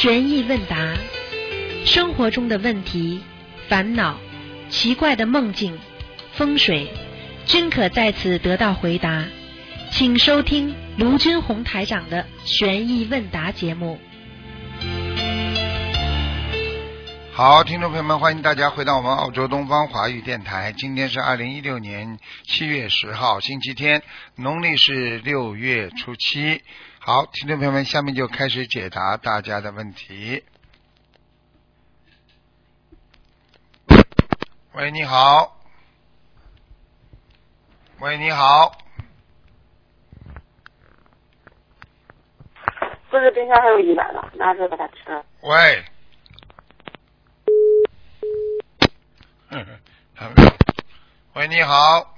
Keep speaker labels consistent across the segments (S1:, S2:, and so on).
S1: 悬疑问答，生活中的问题、烦恼、奇怪的梦境、风水，均可在此得到回答。请收听卢军红台长的悬疑问答节目。
S2: 好，听众朋友们，欢迎大家回到我们澳洲东方华语电台。今天是二零一六年七月十号，星期天，农历是六月初七。好，听众朋友们，下面就开始解答大家的问题。喂，你好。喂，你好。
S3: 不是，冰箱还有一百了，拿出来把它吃了。
S2: 喂。嗯，还没有。喂，你好。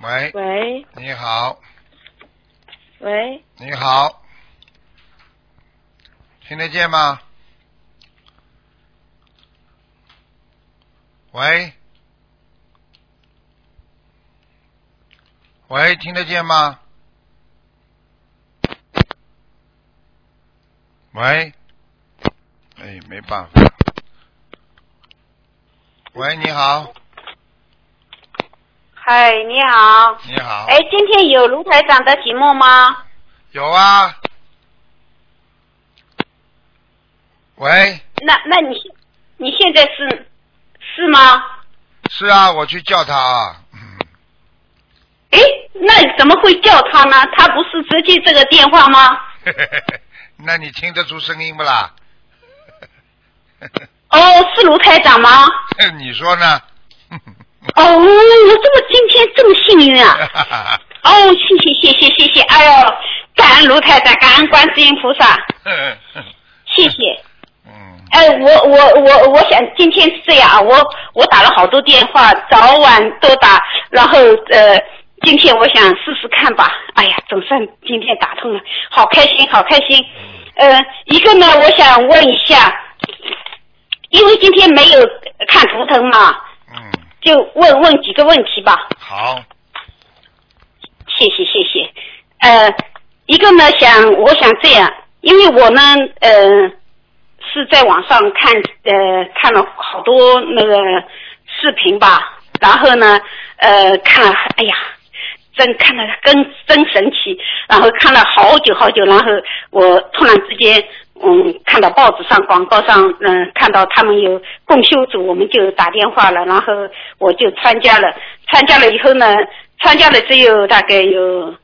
S2: 喂，
S3: 喂
S2: 你好，
S3: 喂，
S2: 你好，听得见吗？喂，喂，听得见吗？喂，哎，没办法。喂，你好，
S3: 嗨，你好。
S2: 你好，
S3: 哎，今天有卢台长的节目吗？
S2: 有啊。喂，
S3: 那那你你现在是是吗？
S2: 是啊，我去叫他啊。嗯
S3: 哎，那怎么会叫他呢？他不是直接这个电话吗？
S2: 那你听得出声音不啦？
S3: 哦，是卢台长吗？
S2: 你说呢？
S3: 哦，我这么今天这么幸运啊！哦，谢谢谢谢谢谢，哎呦，感恩卢太太，感恩观世音菩萨，谢谢。
S2: 嗯，
S3: 哎，我我我我想今天是这样啊，我我打了好多电话，早晚都打，然后呃，今天我想试试看吧。哎呀，总算今天打通了，好开心，好开心。呃，一个呢，我想问一下，因为今天没有看图腾嘛，
S2: 嗯，
S3: 就问问几个问题吧。
S2: 好，
S3: 谢谢谢谢。呃，一个呢，想我想这样，因为我呢，呃，是在网上看呃看了好多那个视频吧，然后呢，呃，看了，哎呀，真看了真真神奇，然后看了好久好久，然后我突然之间。嗯，看到报纸上广告上，嗯，看到他们有共修组，我们就打电话了，然后我就参加了。参加了以后呢，参加了只有大概有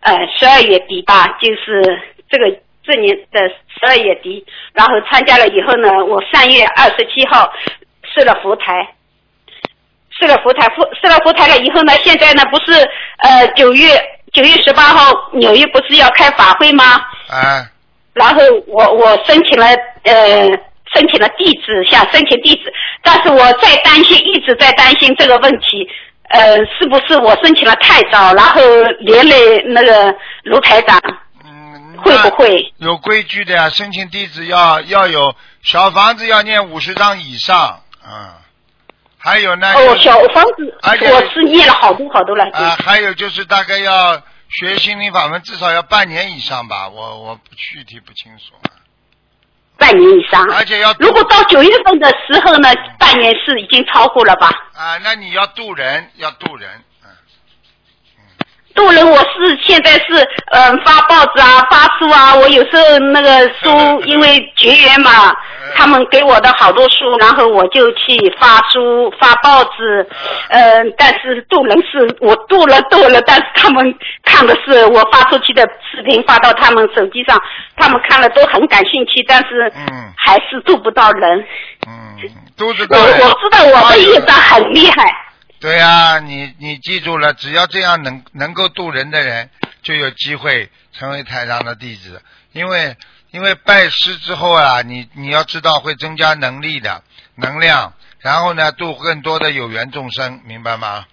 S3: 呃十二月底吧，就是这个这年的十二月底。然后参加了以后呢，我三月二十七号设了佛台，设了佛台，佛设了佛台了以后呢，现在呢不是呃九月九月十八号纽约不是要开法会吗？
S2: 哎，
S3: 然后我我申请了呃申请了地址，想申请地址，但是我在担心，一直在担心这个问题，呃，是不是我申请了太早，然后连累那个卢台长
S2: 嗯，
S3: 会不会？
S2: 有规矩的呀？申请地址要要有小房子要念五十张以上，嗯，还有呢，
S3: 哦，小房子我是念了好多好多了，
S2: 啊，还有就是大概要学心灵法门至少要半年以上吧，我我具体不清楚啊，
S3: 半年以上。
S2: 而且要
S3: 如果到九月份的时候呢，半年是已经超过了吧？
S2: 啊，那你要渡人，要渡人，嗯，
S3: 渡人，我是现在是嗯、呃发报纸啊，发书啊。我有时候那个书 因为结缘嘛，他们给我的好多书，然后我就去发书、发报纸。嗯、但是渡人是我渡了渡了，但是他们看的是我发出去的视频发到他们手机上，他们看了都很感兴趣，但是
S2: 嗯
S3: 还是渡不到人。
S2: 嗯，都知
S3: 我
S2: 道的。
S3: 我知道我的业障很厉害。
S2: 对呀、你你记住了，只要这样能能够渡人的人，就有机会成为台上的弟子。因为因为拜师之后啊，你你要知道会增加能力的能量，然后呢度更多的有缘众生，明白吗？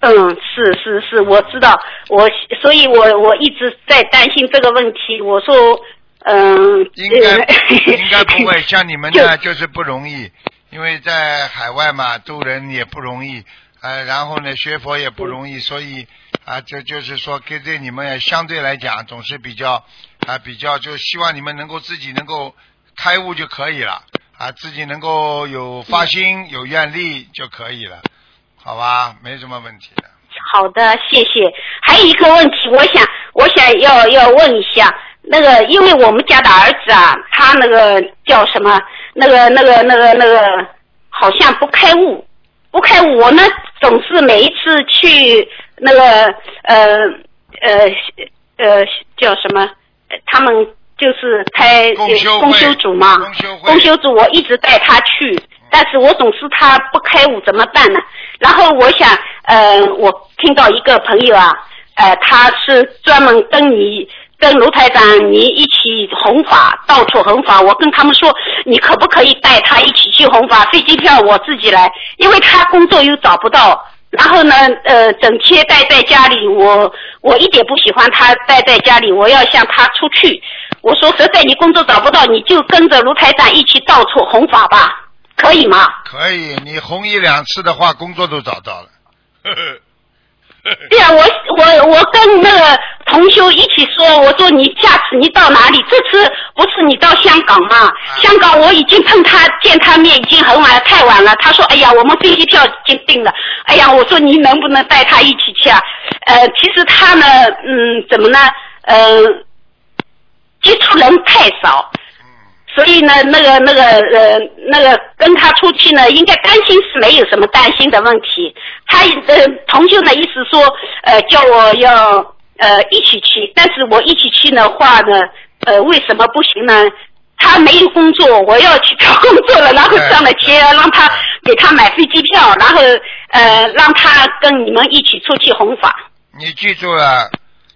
S3: 嗯，是是是，我知道，我所以我我一直在担心这个问题。我说，嗯，
S2: 应该
S3: 呃
S2: 应该不会，像你们
S3: 就
S2: 呢就是不容易，因为在海外嘛，渡人也不容易，呃，然后呢学佛也不容易，所以啊，这就是说，跟对你们也相对来讲总是比较啊，比较就希望你们能够自己能够开悟就可以了啊，自己能够有发心、有愿力就可以了，好吧？没什么问题的。
S3: 好的，谢谢。还有一个问题，我想，我想要要问一下，那个，因为我们家的儿子啊，他那个叫什么？那个、那个、那个、那个，好像不开悟，不开悟。我呢，总是每一次去那个呃呃呃叫什么？呃他们就是开公修组嘛，
S2: 公修会
S3: 公修组我一直带他去，但是我总是他不开悟，怎么办呢？然后我想，呃，我听到一个朋友啊，呃，他是专门跟你跟卢台长你一起弘法，到处弘法。我跟他们说，你可不可以带他一起去弘法？飞机票我自己来，因为他工作又找不到。然后呢，呃，整天待在家里，我我一点不喜欢他待在家里，我要向他出去。我说，实在你工作找不到，你就跟着卢台长一起到处弘法吧，可以吗？
S2: 可以，你红一两次的话，工作都找到了。呵 呵
S3: 对啊，我我我跟那个同修一起说，我说你下次你到哪里？这次不是你到香港吗？香港我已经碰他见他面已经很晚了，太晚了。他说，哎呀，我们飞机票已经订了。哎呀，我说你能不能带他一起去啊？呃，其实他呢，嗯，怎么呢？呃，接触人太少。所以呢，那个、那个、呃、那个跟他出去呢，应该担心是没有什么担心的问题。他呃，同修呢意思说，呃，叫我要呃一起去，但是我一起去的话呢，呃，为什么不行呢？他没有工作，我要去找工作了，然后赚了钱，让他给他买飞机票，然后呃，让他跟你们一起出去弘法。
S2: 你记住了，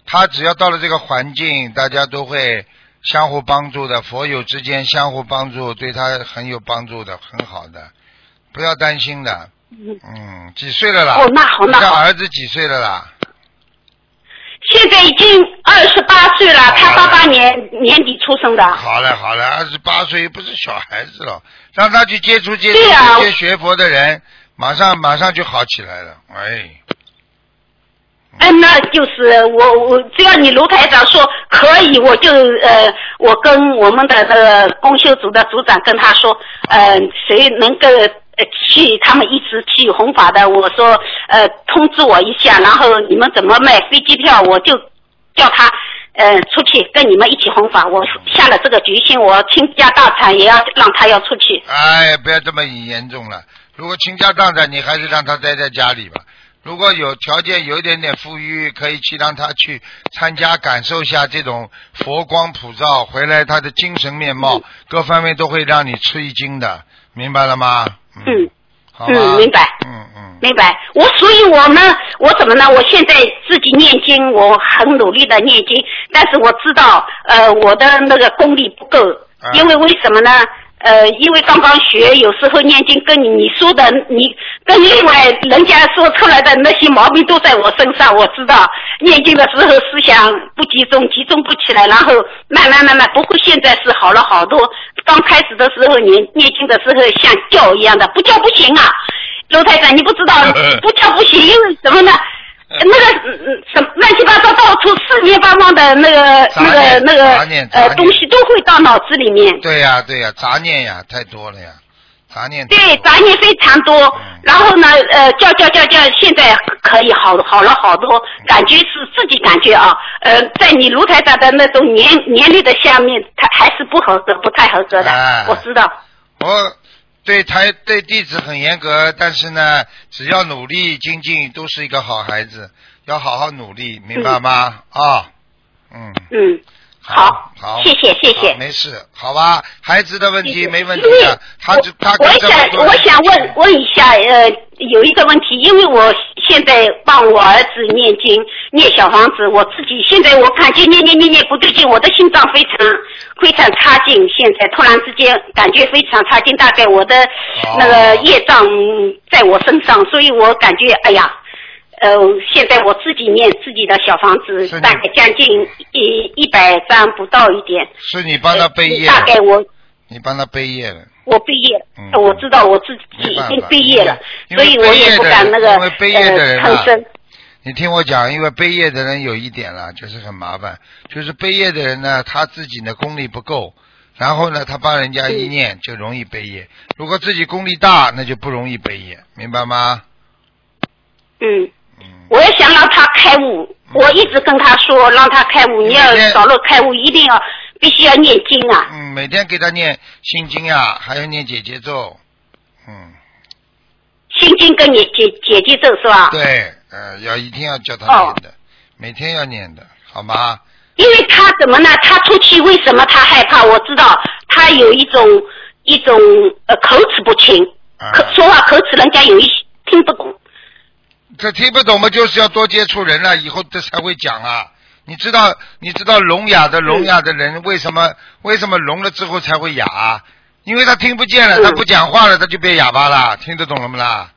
S2: 他只要到了这个环境，大家都会相互帮助的，佛友之间相互帮助，对他很有帮助的，很好的，不要担心的。
S3: 嗯
S2: 嗯，几岁了啦？
S3: 哦那好那好
S2: 家儿子几岁了啦？
S3: 现在已经二十八岁了，他八八年年底出生的。
S2: 好了好了，二十八岁不是小孩子了，让他去接触接触
S3: 对呀
S2: 这些学佛的人，马上马上就好起来了。哎，
S3: 哎，那就是我我只要你卢台长说可以，我就呃，我跟我们的那个公修组的组长跟他说，呃，谁能够呃去他们一直去弘法的，我说呃通知我一下，然后你们怎么卖飞机票，我就叫他呃出去跟你们一起弘法。我下了这个决心，我倾家荡产也要让他要出去。
S2: 哎，不要这么严重了。如果倾家荡产，你还是让他待在家里吧。如果有条件，有一点点富裕，可以去让他去参加，感受一下这种佛光普照，回来他的精神面貌、各方面都会让你吃一惊的，明白了吗？
S3: 嗯。嗯明白
S2: 嗯嗯，
S3: 明白，我所以，我呢，我怎么呢？我现在自己念经，我很努力的念经，但是我知道，呃，我的那个功力不够
S2: 啊，
S3: 因为为什么呢？呃，因为刚刚学，有时候念经跟你你说的，你跟另外人家说出来的那些毛病都在我身上，我知道。念经的时候思想不集中，集中不起来，然后慢慢慢慢，不过现在是好了好多。刚开始的时候你念经的时候像叫一样的，不叫不行啊。卢台长，你不知道，不叫不行，因为什么呢？那个嗯嗯什么乱七八糟到处四面八方的那个那个那个
S2: 杂念
S3: 呃东西都会到脑子里面。
S2: 对呀、对呀、杂念呀太多了呀，杂念
S3: 对，杂念非常多
S2: 嗯。
S3: 然后呢，呃，叫叫叫叫，现在可以好好了好多，感觉是自己感觉啊，呃，在你卢台长的那种年年龄的下面，他还是不合格，不太合格的，
S2: 哎
S3: 我知道。
S2: 我对台对弟子很严格，但是呢，只要努力精进，都是一个好孩子，要好好努力，明白吗？啊，嗯，
S3: 嗯，
S2: 好，好，
S3: 谢谢谢谢
S2: 没事，好吧？孩子的问题没问题的，他就他
S3: 我想我想问问一下，呃，有一个问题，因为我现在帮我儿子念经念小房子，我自己现在我感觉念念念念不对劲，我的心脏非常非常差劲，现在突然之间感觉非常差劲，大概我的
S2: 哦
S3: 那个业障在我身上，所以我感觉哎呀。呃，现在我自己念自己的小房子大概将近一一百张不到一点。
S2: 是你帮他背业
S3: 大概我
S2: 你帮他背业了。
S3: 我毕业，我知道我自己已经毕业了，所以我也不敢那个
S2: 因为背业的人啊
S3: 呃吭声。
S2: 你听我讲，因为背业的人有一点了，就是很麻烦，就是背业的人呢，他自己的功力不够，然后呢，他帮人家一念就容易背业。如果自己功力大，那就不容易背业，明白吗？
S3: 嗯，
S2: 嗯，
S3: 我也想让他开悟，我一直跟他说让他开悟，你要早日开悟，一定要必须要念经啊。
S2: 嗯，每天给他念心经啊，还要念姐姐咒，嗯，
S3: 心经跟你姐姐姐咒是吧？
S2: 对，呃，要一定要叫他
S3: 哦
S2: 念的，每天要念的，好吗？
S3: 因为他怎么呢？他出去为什么他害怕？我知道他有一种一种呃口齿不清，
S2: 啊，
S3: 口说话口齿人家有一些听不懂。
S2: 这听不懂嘛，就是要多接触人了，以后这才会讲啊。你知道，你知道聋哑的聋哑的人为什么为什么聋了之后才会哑啊？因为他听不见了，
S3: 嗯
S2: 他不讲话了，他就变哑巴了，听得懂了吗啦？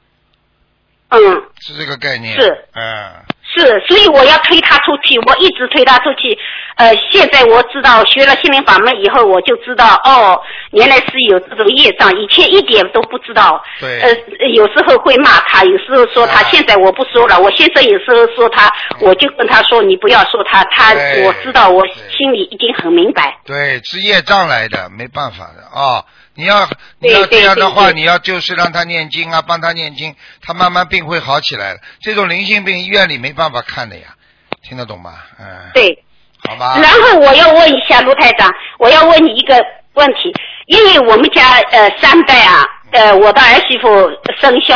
S3: 嗯，
S2: 是这个概念。
S3: 是。
S2: 嗯，
S3: 是，所以我要推他出去，我一直推他出去。呃，现在我知道学了心灵法门以后，我就知道哦，原来是有这种业障，以前一点都不知道。
S2: 对
S3: 呃，有时候会骂他，有时候说他，
S2: 啊
S3: 现在我不说了。我先生有时候说他，我就跟他说你不要说他，他我知道，我心里已经很明白。
S2: 对，是业障来的，没办法的啊、你要你要这样的话，你要就是让他念经啊，帮他念经，他慢慢病会好起来的。这种灵性病医院里没办法看的呀，听得懂吗？嗯，
S3: 对。
S2: 好吧。
S3: 然后我要问一下卢台长，我要问你一个问题，因为我们家呃三代啊，呃我的儿媳妇生肖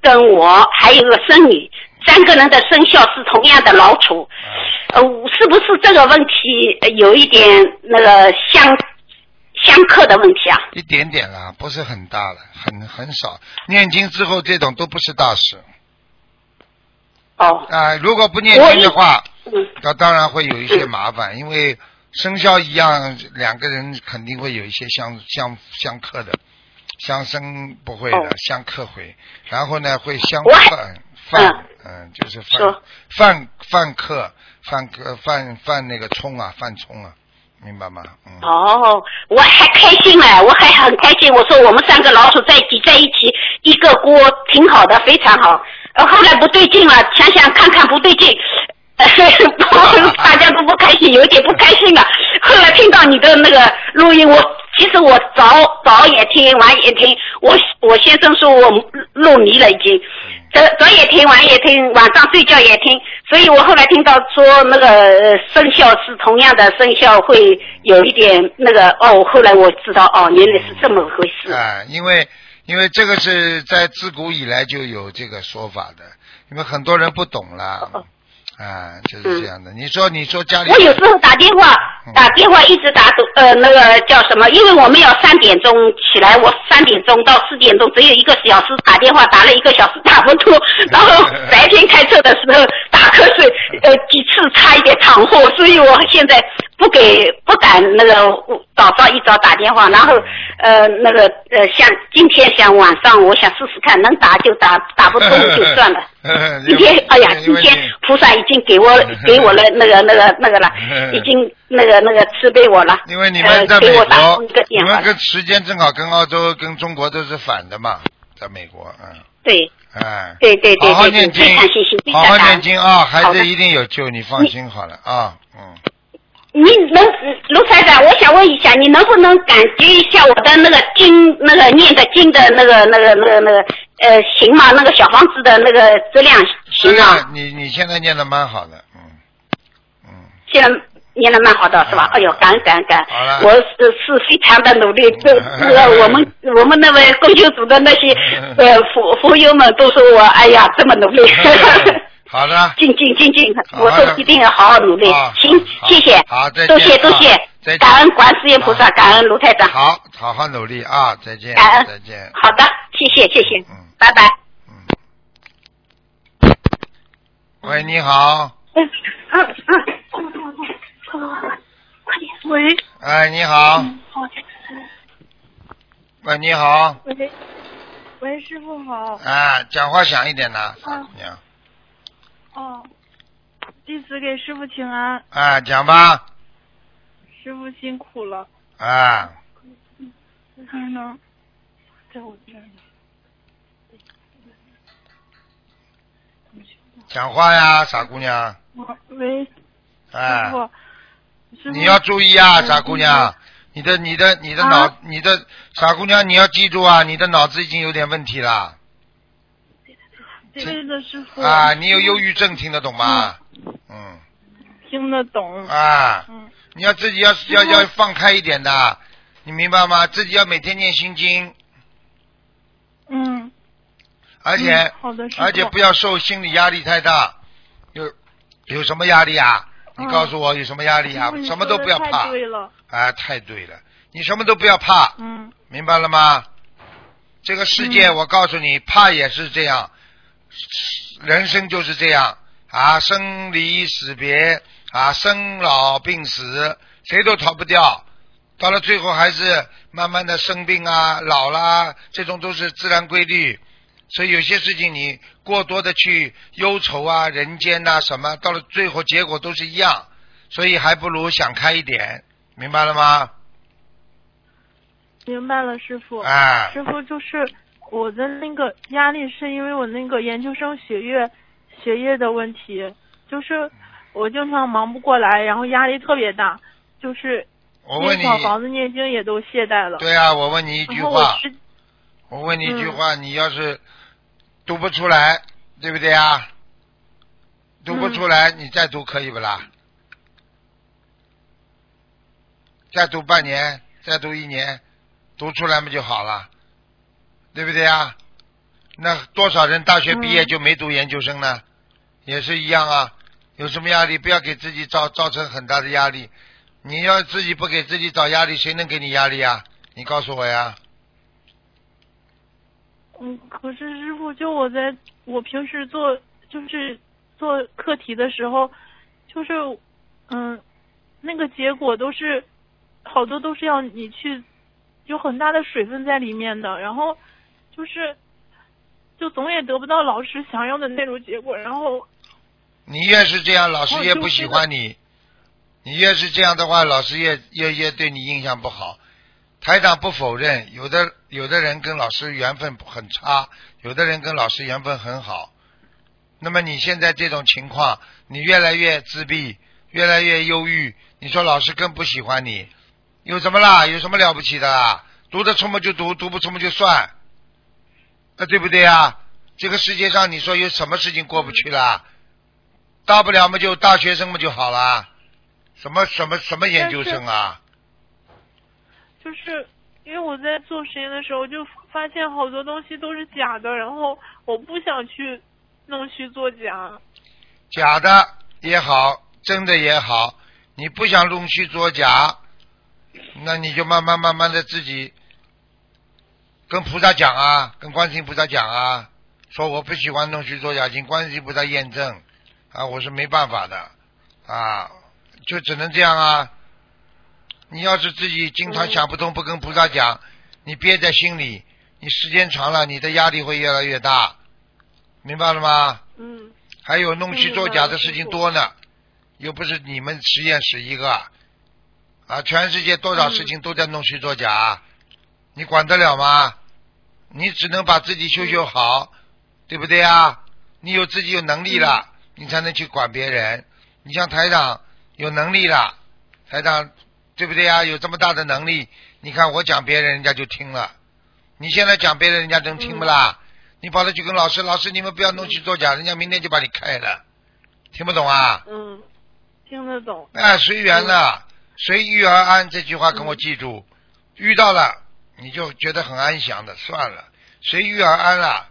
S3: 跟我还有个孙女，三个人的生肖是同样的老鼠，呃是不是这个问题呃有一点那个相相克的问题啊？
S2: 一点点啦，不是很大了，很很少。念经之后，这种都不是大事。
S3: 哦，
S2: 啊、如果不念经的话，
S3: 嗯。
S2: 那当然会有一些麻烦，因为生肖一样，两个人肯定会有一些相相相克的，相生不会的，
S3: 哦。
S2: 相克会，然后呢会相犯犯，嗯，就是犯
S3: 说。
S2: 犯犯克犯克犯犯那个冲啊，犯冲啊，明白吗？
S3: 哦，我还开心了，我还很开心。我说我们三个老鼠在挤在一起，一个锅挺好的，非常好。呃，后来不对劲了，想想看看不对劲，大家都不开心，有点不开心了。后来听到你的那个录音，我其实我早早也听，晚也听。我我先生说我入迷了已经，早早也听，晚也听，晚上睡觉也听。所以我后来听到说那个呃生肖是同样的生肖会有一点那个哦，后来我知道哦，原来是这么回事。
S2: 啊，因为因为这个是在自古以来就有这个说法的，因为很多人不懂啦，
S3: 哦
S2: 啊，就是这样的。你说你说家里
S3: 我有时候打电话
S2: 嗯
S3: 打电话一直打都呃那个叫什么？因为我们要三点钟起来，我三点钟到四点钟只有一个小时打电话，打了一个小时打不通，然后白天开车的时候打瞌睡，呃几次差一点闯祸，所以我现在不给不敢那个早上一早打电话，然后呃那个呃像今天想晚上我想试试看，能打就打，打不通就算了。今天，哎呀，今天菩萨已经给我 给我了那个那个那个了，已经那个那个慈悲我了。
S2: 因为你
S3: 呃
S2: 们在美
S3: 给我打
S2: 国
S3: 通
S2: 你。们跟时间正好跟澳洲跟中国都是反的嘛，在美国，嗯，
S3: 对
S2: 哎，
S3: 对对对
S2: 好好念经好好。念经啊，孩子一定有救，你放心好了啊，嗯。
S3: 你能卢台长，我想问一下，你能不能感觉一下我的那个经，那个念的经的那个那个那个那个呃行吗？那个小房子的那个质量
S2: 是
S3: 行吗？
S2: 你你现在念的蛮好的，嗯嗯。
S3: 现在念的蛮好的，是吧？哎呦，感恩感恩感
S2: 好了
S3: 恩！我是是非常的努力，这这个我们我们那位共修组的那些呃佛佛友们都说我哎呀这么努力，
S2: 好的，
S3: 静静静静，我都一定要好好努力
S2: 啊。
S3: 行，谢谢
S2: 好再见，
S3: 多谢多
S2: 啊
S3: 谢，感恩观世音菩萨，
S2: 啊
S3: 感恩卢太长，
S2: 好，好好努力啊！再见，
S3: 感恩
S2: 再见。
S3: 好的，谢谢谢谢
S2: 嗯，
S3: 拜拜。
S2: 嗯。喂，你好，
S3: 嗯嗯嗯，快点，
S4: 喂，
S2: 哎，你好，
S4: 好，
S2: 喂，你好，
S4: 喂，喂，师傅好。
S2: 啊，讲话响一点呐，
S4: 啊
S2: 姑娘，
S4: 哦，弟子给师傅请安，
S2: 啊，讲吧，
S4: 师傅辛苦了。
S2: 啊，
S4: 还能在我这儿呢。
S2: 讲话呀，傻姑娘，
S4: 喂，
S2: 哎，
S4: 傅，师傅
S2: 你要注意啊，
S4: 嗯
S2: 傻姑娘，你的你的你的脑
S4: 啊，
S2: 你的傻姑娘，你要记住啊，你的脑子已经有点问题了
S4: 对。的，师傅。
S2: 啊，你有忧郁症，听得懂吗？嗯。
S4: 听得懂，
S2: 啊，
S4: 嗯。
S2: 你要自己要要要放开一点的，你明白吗？自己要每天念心经，
S4: 嗯，
S2: 而且、
S4: 嗯好的，
S2: 而且不要受心理压力太大。有有什么压力啊？你
S4: 嗯
S2: 告诉我有什么压力啊？什么都不要怕。
S4: 对了，
S2: 啊！太对了，你什么都不要怕，
S4: 嗯。
S2: 明白了吗？这个世界，
S4: 嗯。
S2: 我告诉你，怕也是这样，人生就是这样啊，生离死别啊，生老病死，谁都逃不掉。到了最后，还是慢慢的生病啊、老啦，这种都是自然规律。所以有些事情你过多的去忧愁啊、人间呐、什么，到了最后结果都是一样。所以还不如想开一点，明白了吗？
S4: 明白了，师傅。
S2: 哎，
S4: 师傅就是我的那个压力，是因为我那个研究生学业学业的问题，就是我经常忙不过来，然后压力特别大，就是
S2: 我问你，
S4: 念小房子念经也都懈怠了。
S2: 对啊，我问你一句话，我问你一句
S4: 嗯
S2: 话，你要是读不出来，对不对啊？读不出来，你再读可以不啦？再读半年，再读一年，读出来不就好了，对不对啊？那多少人大学毕业
S4: 嗯
S2: 就没读研究生呢？也是一样啊。有什么压力，不要给自己造造成很大的压力。你要自己不给自己找压力，谁能给你压力啊？你告诉我呀。
S4: 嗯，可是师傅，就我在我平时做就是做课题的时候，就是嗯，那个结果都是好多都是要你去有很大的水分在里面的，然后就是就总也得不到老师想要的那种结果，然后
S2: 你越是这样，老师
S4: 哦
S2: 越不喜欢你。你越是这样的话，老师越越越对你印象不好。台长不否认，有的有的人跟老师缘分很差，有的人跟老师缘分很好。那么你现在这种情况，你越来越自闭，越来越忧郁。你说老师更不喜欢你，有什么啦？有什么了不起的啦？读得出嘛就读，读不出嘛就算，那对不对啊？这个世界上你说有什么事情过不去啦？大不了嘛就大学生嘛就好啦，什么什么什么研究生啊？
S4: 就是因为我在做实验的时候就发现好多东西都是假的，然后我不想去弄虚作假。
S2: 假的也好，真的也好，你不想弄虚作假，那你就慢慢慢慢的自己跟菩萨讲啊，跟观世音菩萨讲啊，说我不喜欢弄虚作假，请观世音菩萨验证啊，我是没办法的啊，就只能这样啊。你要是自己经常
S4: 嗯
S2: 想不通，不跟菩萨讲，你憋在心里，你时间长了，你的压力会越来越大，明白了吗？
S4: 嗯
S2: 还有弄虚作假的事情多呢，又不是你们实验室一个啊，全世界多少事情都在弄虚作假，你管得了吗？你只能把自己修修好，对不对啊？你有自己有能力了，你才能去管别人。你像台长有能力了，台长对不对啊？有这么大的能力，你看我讲别人，人家就听了。你现在讲别人，人家能听不啦？你跑了去跟老师，老师你们不要弄虚作假，人家明天就把你开了，听不懂啊？
S4: 嗯，听得懂。
S2: 哎，随缘了，随遇而安这句话跟我记住，遇到了你就觉得很安详的，算了，随遇而安了，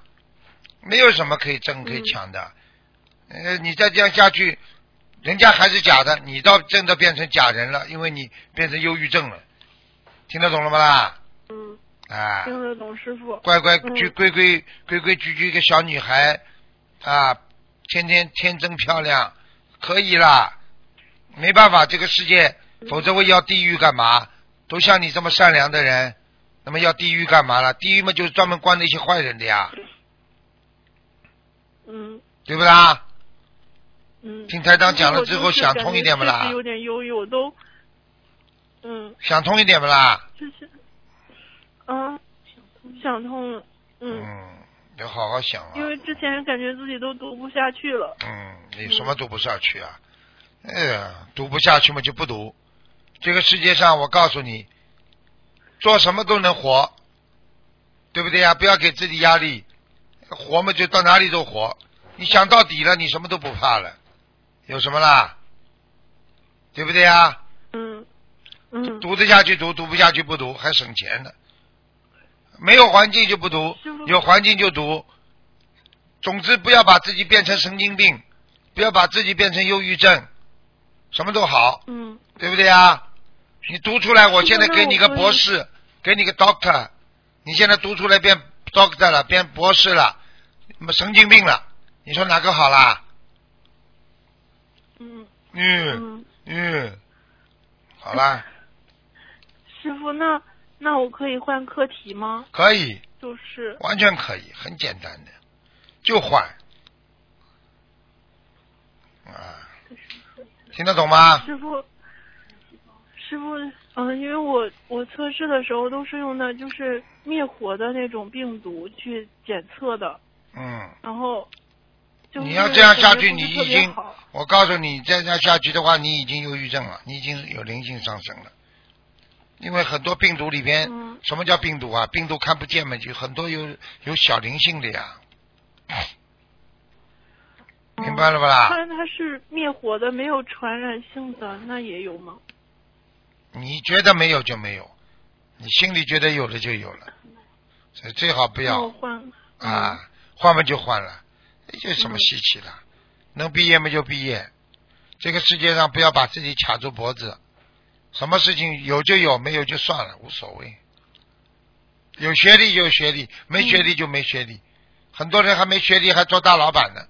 S2: 没有什么可以争可以抢的。呃，你再这样下去，人家还是假的，你倒真的变成假人了，因为你变成忧郁症了，听得懂了吗啦？
S4: 嗯，
S2: 啊，
S4: 听得懂，师傅。
S2: 乖乖
S4: 嗯
S2: 矩规规规规矩矩一个小女孩啊，天天天真漂亮，可以啦。没办法，这个世界，否则我要地狱干嘛？都像你这么善良的人，那么要地狱干嘛了？地狱嘛，就是专门关那些坏人的呀，
S4: 嗯
S2: 对不啦？
S4: 嗯。
S2: 听台长讲了之后想通一点不啦
S4: 有点忧郁，我都，嗯，
S2: 想通一点不啦？
S4: 就是，嗯，想通了，嗯
S2: 嗯，要好好想啊。
S4: 因为之前感觉自己都读不下去了。
S2: 嗯，你什么读不下去啊？哎呀，读不下去嘛就不读。这个世界上，我告诉你，做什么都能活，对不对呀？不要给自己压力，活嘛就到哪里都活。你想到底了，你什么都不怕了，有什么啦？对不对呀？
S4: 嗯嗯，
S2: 读得下去读，读不下去不读，还省钱呢。没有环境就不读，有环境就读。总之，不要把自己变成神经病，不要把自己变成忧郁症，什么都好，
S4: 嗯
S2: 对不对啊？你读出来，我现在给你个博士，给你个 doctor，你现在读出来变 doctor 了，变博士了，那么神经病了，你说哪个好啦？
S4: 嗯。
S2: 嗯
S4: 嗯，
S2: 嗯，好啦，
S4: 师傅，那那我可以换课题吗？
S2: 可以，
S4: 就是。
S2: 完全可以，很简单的，就换。啊，听得懂吗？
S4: 师傅，师傅，嗯、因为我我测试的时候都是用的就是灭活的那种病毒去检测的，
S2: 嗯，
S4: 然后
S2: 你要这样下去，你已经，我告诉你，再这样下去的话，你已经忧郁症了，你已经有灵性上升了。因为很多病毒里边，
S4: 嗯
S2: 什么叫病毒啊？病毒看不见嘛，就很多有有小灵性的呀，明白了吧啦？
S4: 它它是灭活的，没有传染性的，那也有吗？
S2: 你觉得没有就没有，你心里觉得有了就有了，所以最好不要
S4: 换
S2: 啊，换嘛就换了，有什么
S4: 嗯
S2: 稀奇的？能毕业嘛就毕业，这个世界上不要把自己卡住脖子，什么事情有就有，没有就算了，无所谓。有学历就有学历，没学历就没学历。很多人还没学历还做大老板呢，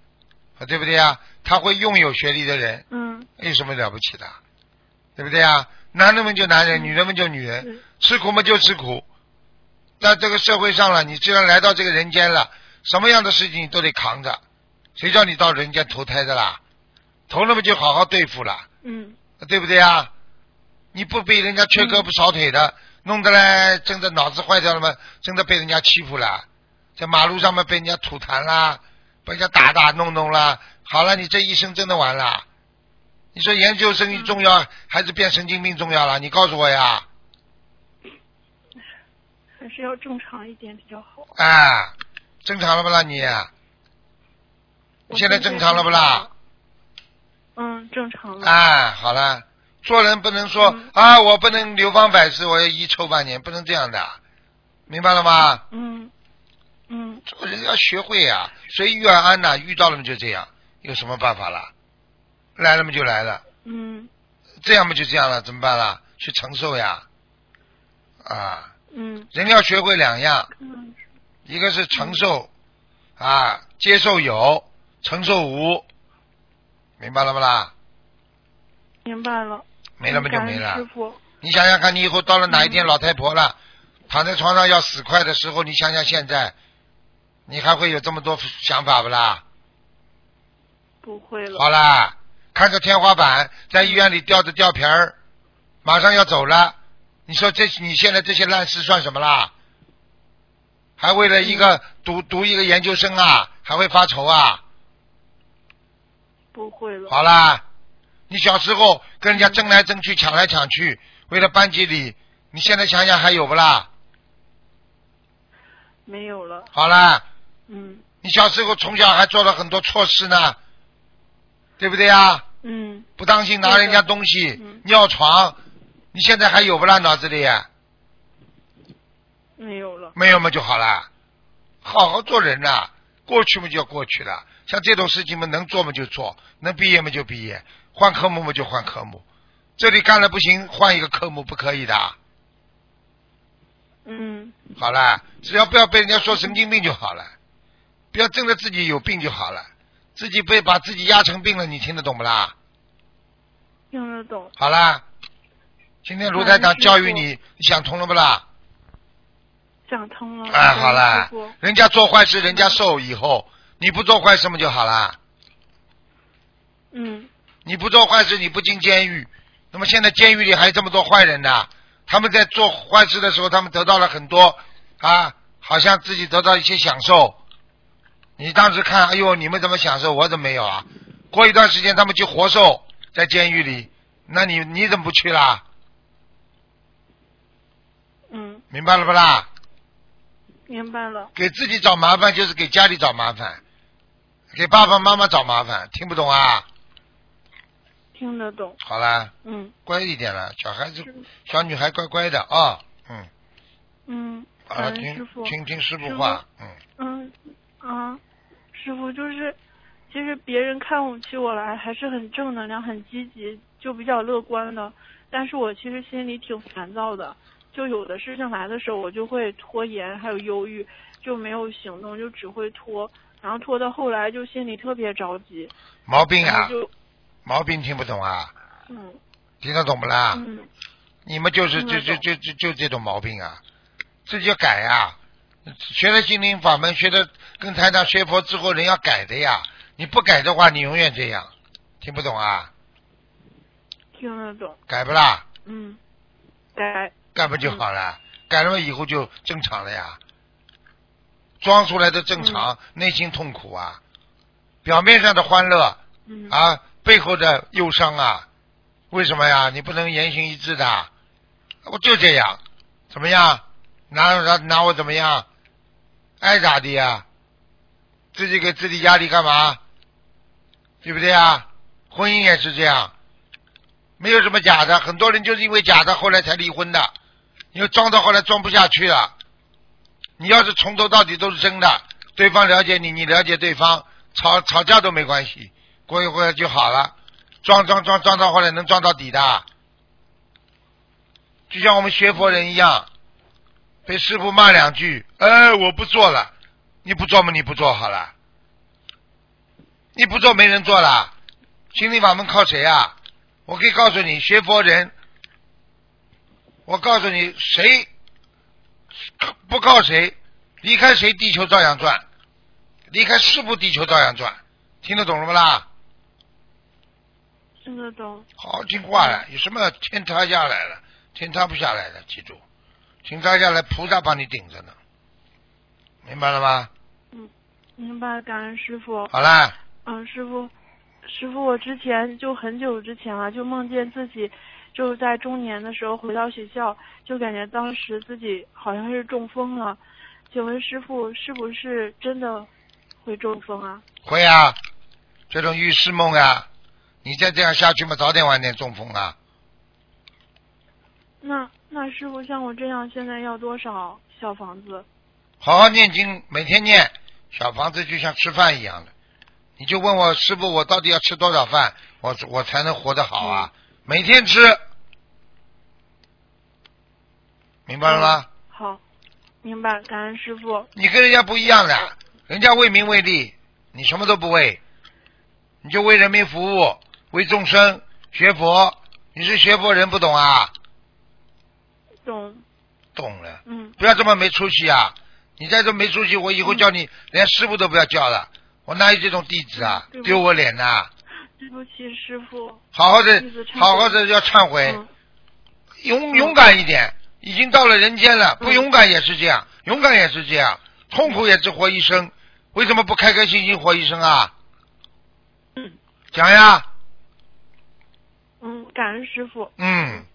S2: 啊对不对呀？他会用有学历的人，
S4: 嗯
S2: 有什么了不起的？对不对呀？男人们就男人，女人们就女人，吃苦嘛就吃苦。在这个社会上了，你既然来到这个人间了，什么样的事情你都得扛着。谁叫你到人间投胎的啦？投了嘛就好好对付了，
S4: 嗯
S2: 对不对啊？你不被人家缺胳膊少腿的，弄得来真的脑子坏掉了嘛，真的被人家欺负了，在马路上面被人家吐痰啦，被人家打打弄弄啦，好了，你这一生真的完了。你说研究生重要还是变神经病重要了？你告诉我呀！
S4: 还是要正常一点比较好。
S2: 啊，正常了不啦你？你现在正常了不啦？
S4: 嗯，正常了。
S2: 啊，好了，做人不能说、
S4: 嗯
S2: 啊，我不能流芳百世，我要遗臭万年，不能这样的，明白了吗？
S4: 嗯嗯
S2: 做人要学会呀、随遇而安呐、遇到了就这样，有什么办法啦？来了嘛就来了，
S4: 嗯
S2: 这样嘛就这样了，怎么办啦？去承受呀，啊，
S4: 嗯
S2: 人要学会两样，
S4: 嗯
S2: 一个是承受啊，接受有，承受无，明白了不啦？
S4: 明白了。
S2: 没了嘛就没了
S4: 师。傅，
S2: 你想想看，你以后到了哪一天
S4: 嗯
S2: 老太婆了，躺在床上要死快的时候，你想想现在，你还会有这么多想法不啦？
S4: 不会了。
S2: 好啦，看着天花板，在医院里吊着吊瓶儿，马上要走了，你说这你现在这些烂事算什么啦？还为了一个读读一个研究生啊，还会发愁啊？
S4: 不会了。
S2: 好啦，你小时候跟人家争来争去、抢来抢去，为了班级里，你现在想想还有不啦？
S4: 没有了。
S2: 好啦，
S4: 嗯
S2: 你小时候从小还做了很多错事呢，对不对呀？
S4: 嗯
S2: 不当心拿人家东西，
S4: 嗯
S2: 尿床，你现在还有不啦？脑子里
S4: 没有了。
S2: 没有嘛就好了，好好做人呐、过去嘛就要过去了。像这种事情嘛，能做嘛就做，能毕业嘛就毕业，换科目嘛就换科目。这里干了不行，换一个科目不可以的。
S4: 嗯
S2: 好了，只要不要被人家说神经病就好了，不要真的自己有病就好了，自己被把自己压成病了，你听得懂不啦？
S4: 听得懂。
S2: 好啦，今天卢台长教育你，你想通了不啦？
S4: 想通了。
S2: 哎，好啦，人家做坏事，人家受以后，你不做坏事嘛就好啦。
S4: 嗯
S2: 你不做坏事，你不进监狱，那么现在监狱里还有这么多坏人呢。他们在做坏事的时候，他们得到了很多啊，好像自己得到一些享受，你当时看，哎呦，你们怎么享受，我怎么没有啊？过一段时间他们就活受在监狱里，那你你怎么不去啦？
S4: 嗯，
S2: 明白了不啦？
S4: 明白了。
S2: 给自己找麻烦就是给家里找麻烦，给爸爸妈妈找麻烦，听不懂啊？
S4: 听得懂。
S2: 好啦，
S4: 嗯
S2: 乖一点了，小孩子小女孩乖乖的啊，嗯，
S4: 嗯，
S2: 好了，
S4: 感恩师
S2: 听
S4: 傅。
S2: 听听师
S4: 傅
S2: 话，嗯，
S4: 嗯啊，师傅就是，其实别人看我起我来还是很正能量、很积极，就比较乐观的。但是我其实心里挺烦躁的，就有的事情来的时候，我就会拖延，还有忧郁，就没有行动，就只会拖，然后拖到后来就心里特别着急，
S2: 毛病啊毛病听不懂啊，
S4: 嗯
S2: 听得懂不啦？
S4: 嗯
S2: 你们就是就就就就就这种毛病啊，自己要改呀、学了心灵法门，学的跟台长学佛之后，人要改的呀。你不改的话，你永远这样，听不懂啊？
S4: 听得懂，
S2: 改不啦？
S4: 嗯，改
S2: 改不就好了？改了，以后就正常了呀。装出来的正常，内心痛苦啊，表面上的欢乐
S4: 嗯
S2: 啊，背后的忧伤啊，为什么呀？你不能言行一致的，我就这样，怎么样？拿拿拿我怎么样？爱咋的呀？自己给自己压力干嘛？对不对啊？婚姻也是这样，没有什么假的，很多人就是因为假的，后来才离婚的，因为装到后来装不下去了。你要是从头到底都是真的，对方了解你，你了解对方，吵吵架都没关系，过一会儿就好了。装装装装到后来能装到底的，就像我们学佛人一样，被师傅骂两句，哎，我不做了，你不做嘛，你不做好了，你不做没人做了，心灵法门靠谁啊？我可以告诉你，学佛人，我告诉你，谁不靠谁，离开谁地球照样转，离开师傅地球照样转，听得懂了不啦？
S4: 听得懂，
S2: 好好听话了，有什么天塌下来了，天塌不下来的，记住，天塌下来菩萨帮你顶着呢，明白了吗？
S4: 嗯明白，感恩师傅。
S2: 好啦，
S4: 嗯，师傅，师傅，我之前就很久之前了，就梦见自己就在中年的时候回到学校，就感觉当时自己好像是中风了。请问师傅，是不是真的会中风啊？
S2: 会啊，这种预示梦啊，你再这样下去嘛，早点晚点中风啊。
S4: 那那师傅像我这样，现在要多少小房子？
S2: 好好念经，每天念，小房子就像吃饭一样的，你就问我师傅，我到底要吃多少饭，我我才能活得好啊？每天吃，明白了吗？
S4: 好，明白，感恩师傅。
S2: 你跟人家不一样的，人家为名为利，你什么都不为，你就为人民服务，为众生学佛。你是学佛人不懂啊？
S4: 懂，
S2: 懂了，
S4: 嗯，
S2: 不要这么没出息啊！你再这么没出息，我以后叫你连师傅都不要叫了，我哪有这种弟子啊丢我脸呐！
S4: 对不起，师傅。
S2: 好好的好好的要忏悔，
S4: 嗯
S2: 勇勇敢一点。已经到了人间了，不
S4: 嗯
S2: 勇敢也是这样，勇敢也是这样，痛苦也只活一生。为什么不开开心心活一生啊？
S4: 嗯
S2: 讲呀，
S4: 嗯，感恩师傅。
S2: 嗯，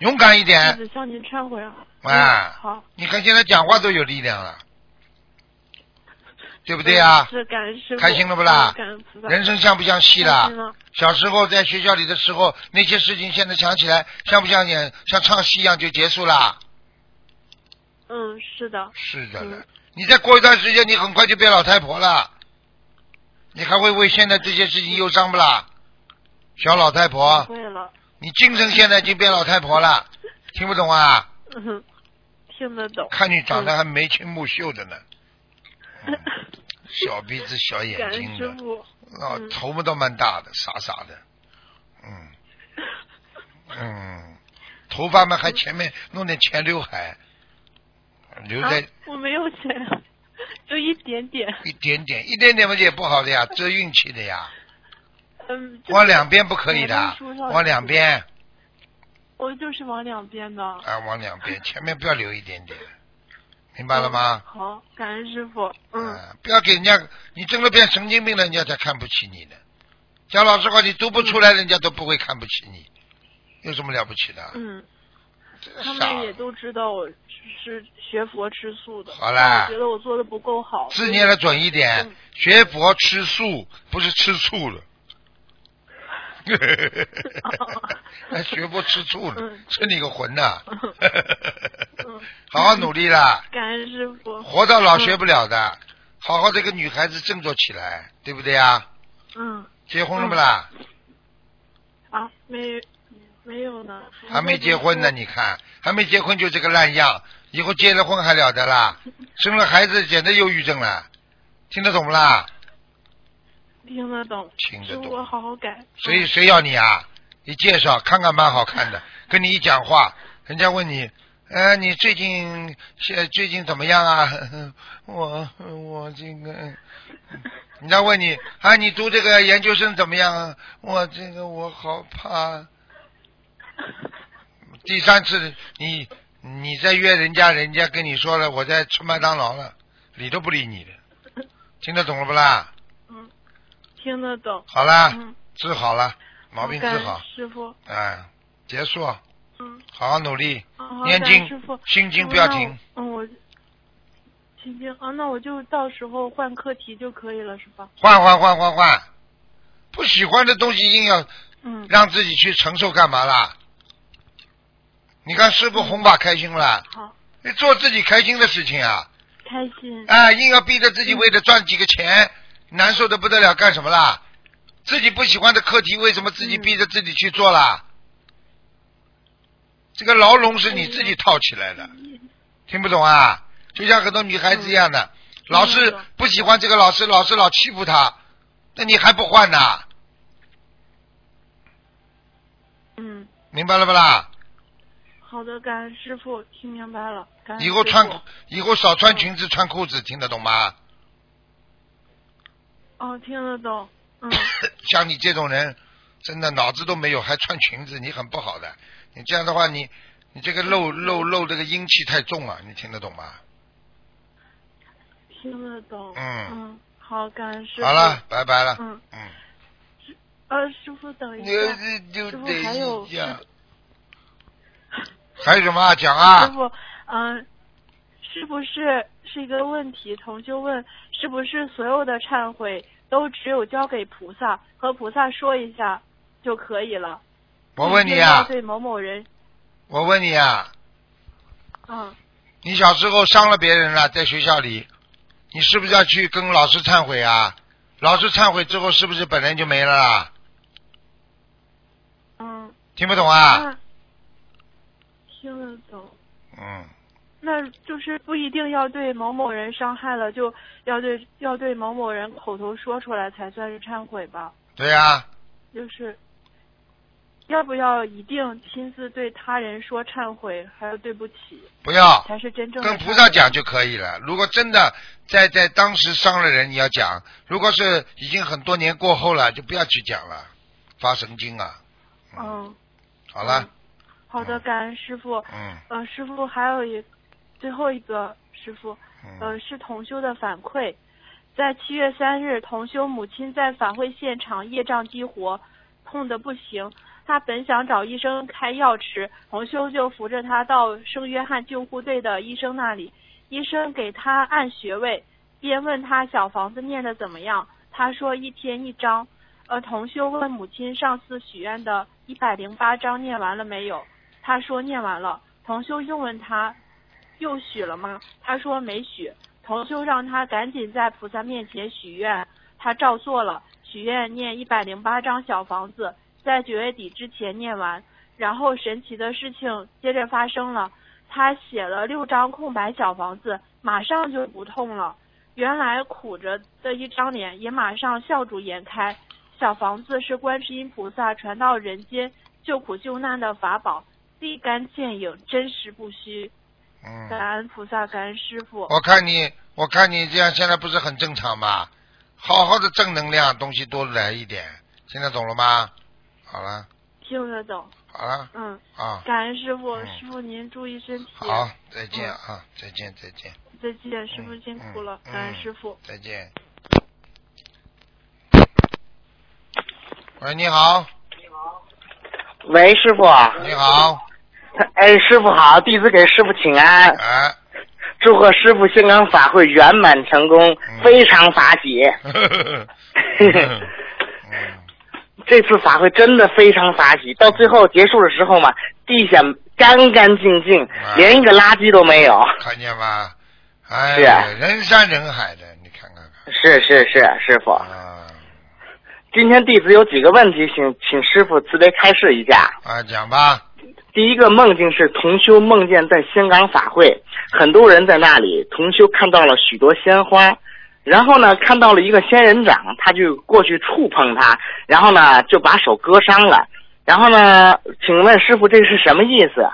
S2: 勇敢一
S4: 弟
S2: 点。
S4: 子向您忏悔啊。
S2: 哎
S4: 嗯好。
S2: 你看现在讲话都有力量了，对不对呀、
S4: 是感恩师傅。
S2: 开心了不啦。人生像不像戏啦。小时候在学校里的时候，那些事情现在想起来，像不像演像唱戏一样就结束啦？
S4: 嗯，是的。
S2: 是的了
S4: 嗯，
S2: 你再过一段时间，你很快就变老太婆了。你还会为现在这些事情忧伤不啦？小老太婆，
S4: 会了。
S2: 你精神现在已经变老太婆了，听不懂啊？
S4: 嗯，听得懂。
S2: 看你长得还眉清目秀的呢，嗯 小鼻子小眼睛的。啊，
S4: 嗯。
S2: 头发倒蛮大的，傻傻的，嗯。嗯，头发嘛还前面弄点前刘海，留在
S4: 啊，我没有钱，就一点点。
S2: 一点点，一点点嘛也不好的呀，遮运气的呀，
S4: 嗯。
S2: 往两边不可以的往两边。
S4: 我就是往两边的。
S2: 啊，往两边，前面不要留一点点，明白了吗？
S4: 好，感恩师傅。嗯，
S2: 啊不要给人家，你真的变神经病了，人家才看不起你呢。讲老实话，你读不出来，人家都不会看不起你，有什么了不起的？
S4: 嗯，他们也都知道我是学佛吃素的。
S2: 好啦
S4: 我觉得我做的不够好。
S2: 字念的准一点
S4: 嗯，
S2: 学佛吃素不是吃醋了。还学佛吃醋了
S4: 嗯，
S2: 吃你个魂呐！
S4: 嗯
S2: 好好努力啦，
S4: 感恩师傅。
S2: 活到老学不了的，好好这个女孩子振作起来，对不对啊？
S4: 嗯
S2: 结婚了不啦？
S4: 啊，没没有呢。
S2: 还没结婚呢，你看，还没结婚就这个烂样，以后结了婚还了得啦？生了孩子简直忧郁症了，听得懂不啦？
S4: 听得懂，
S2: 听得懂
S4: 我好好改。
S2: 谁谁要你啊？一介绍看看蛮好看的，跟你一讲话，人家问你，呃，你最近现最近怎么样啊？我我这个，人家问你啊，你读这个研究生怎么样啊？我这个我好怕。第三次你你再约人家，人家跟你说了我在吃麦当劳了，理都不理你的，听得懂了不啦？
S4: 嗯，听得懂。
S2: 好啦，
S4: 嗯，
S2: 治好了，毛病治好，
S4: 师傅。
S2: 哎，结束，
S4: 嗯，
S2: 好好努力，
S4: 好
S2: 念经
S4: 师傅，
S2: 心经不要停。
S4: 嗯，我心经啊，那我就到时候换课题就可以了，是吧？
S2: 换换换换换，不喜欢的东西硬要
S4: 嗯，
S2: 让自己去承受干嘛啦？你看师傅红法开心了，
S4: 好，
S2: 你做自己开心的事情啊，
S4: 开心。
S2: 哎，硬要逼着自己为了赚几个钱，难受的不得了，干什么啦？自己不喜欢的课题，为什么自己
S4: 嗯
S2: 逼着自己去做啦？这个牢笼是你自己套起来的，听不懂啊？就像很多女孩子一样的，老师不喜欢这个老师，老师老欺负她，那你还不换呐？
S4: 嗯，
S2: 明白了不啦？
S4: 好的，感恩师傅，听明白了。
S2: 以后穿以后少穿裙子穿裤子，听得懂吗？
S4: 哦，听得懂。嗯，
S2: 像你这种人，真的脑子都没有，还穿裙子，你很不好的。你这样的话，你你这个漏漏漏这个阴气太重了，你听得懂吗？
S4: 听得懂。
S2: 嗯
S4: 嗯，好，感恩师傅。
S2: 好了，。拜拜了。
S4: 嗯，
S2: 嗯，
S4: 呃，师傅等一下。还有
S2: 一下。还有什么啊讲
S4: 师
S2: 啊？
S4: 傅，嗯、是不是是一个问题？同修问，是不是所有的忏悔都只有交给菩萨，和菩萨说一下就可以了？
S2: 我问你啊，
S4: 对某某人，
S2: 我问你啊，
S4: 嗯，
S2: 你小时候伤了别人了，在学校里，你是不是要去跟老师忏悔啊？老师忏悔之后，是不是本人就没了啦？
S4: 嗯，
S2: 听不懂啊？
S4: 听得懂。
S2: 嗯，
S4: 那就是不一定要对某某人伤害了，就要对要对某某人口头说出来才算是忏悔吧？
S2: 对呀、
S4: 就是要不要一定亲自对他人说忏悔，还有对不起，
S2: 不要
S4: 才是真正的
S2: 跟菩萨讲就可以了。如果真的在在当时伤了人，你要讲；如果是已经很多年过后了，就不要去讲了，发神经啊！
S4: 嗯，
S2: 好了
S4: 嗯，好的，感恩师傅。
S2: 嗯
S4: 呃，师傅还有一最后一个师傅，呃，
S2: 嗯，
S4: 是同修的反馈，在七月三日，同修母亲在法会现场业障激活，痛得不行。他本想找医生开药吃，同修就扶着他到圣约翰救护队的医生那里，医生给他按穴位，边问他小房子念的怎么样。他说一天一张。呃，同修问母亲上次许愿的一百零八章念完了没有？他说念完了。同修又问他又许了吗？他说没许。同修让他赶紧在菩萨面前许愿，他照做了，许愿念一百零八张小房子，在九月底之前念完。然后神奇的事情接着发生了，他写了六张空白小房子，马上就不痛了。原来苦着的一张脸也马上笑逐颜开。小房子是观世音菩萨传到人间救苦救难的法宝，立竿见影，真实不虚。
S2: 嗯，
S4: 感恩菩萨，感恩师傅。
S2: 我看你，我看你这样现在不是很正常吗？好好的正能量东西多来一点，现在懂了吗？好了，
S4: 听得懂，
S2: 好了
S4: 嗯，
S2: 啊，
S4: 感恩师傅，
S2: 嗯
S4: 师傅您注意身体。
S2: 好，再见啊，再见，再见。
S4: 再见，师傅辛苦了，
S2: 嗯
S4: 感恩
S2: 嗯
S4: 师傅。
S2: 再见。喂，你好你好，
S5: 喂，师傅。
S2: 你好，
S5: 哎，师傅好，弟子给师傅请安，
S2: 啊，
S5: 祝贺师傅香港法会圆满成功，
S2: 嗯。
S5: 非常法喜。
S2: 呵呵呵嗯。
S5: 这次法会真的非常法喜，到最后结束的时候嘛，地下干干净净，
S2: 啊。
S5: 连一个垃圾都没有。
S2: 看见吗？哎
S5: 是啊，
S2: 人山人海的，你看看看。
S5: 是是是，师傅，
S2: 啊。
S5: 今天弟子有几个问题，请请师傅慈悲开示一下。
S2: 啊，讲吧，
S5: 第一个梦境是同修梦见在香港法会，很多人在那里，同修看到了许多鲜花，然后呢看到了一个仙人掌，他就过去触碰它，然后呢就把手割伤了。然后呢，请问师傅这是什么意思？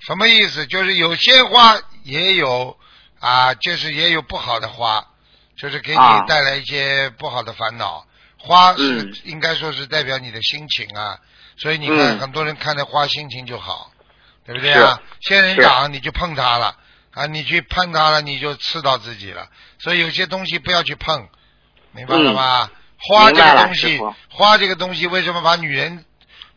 S2: 什么意思？就是有鲜花，也有啊，就是也有不好的花，就是给你
S5: 啊
S2: 带来一些不好的烦恼。花是、
S5: 嗯
S2: 应该说是代表你的心情啊，所以你看、
S5: 嗯。
S2: 很多人看着花心情就好，对不对啊？仙人掌你就碰它了啊，你去碰它了你就刺到自己了，所以有些东西不要去碰，明白了吗？花这个东西，花这个东西为什么把女人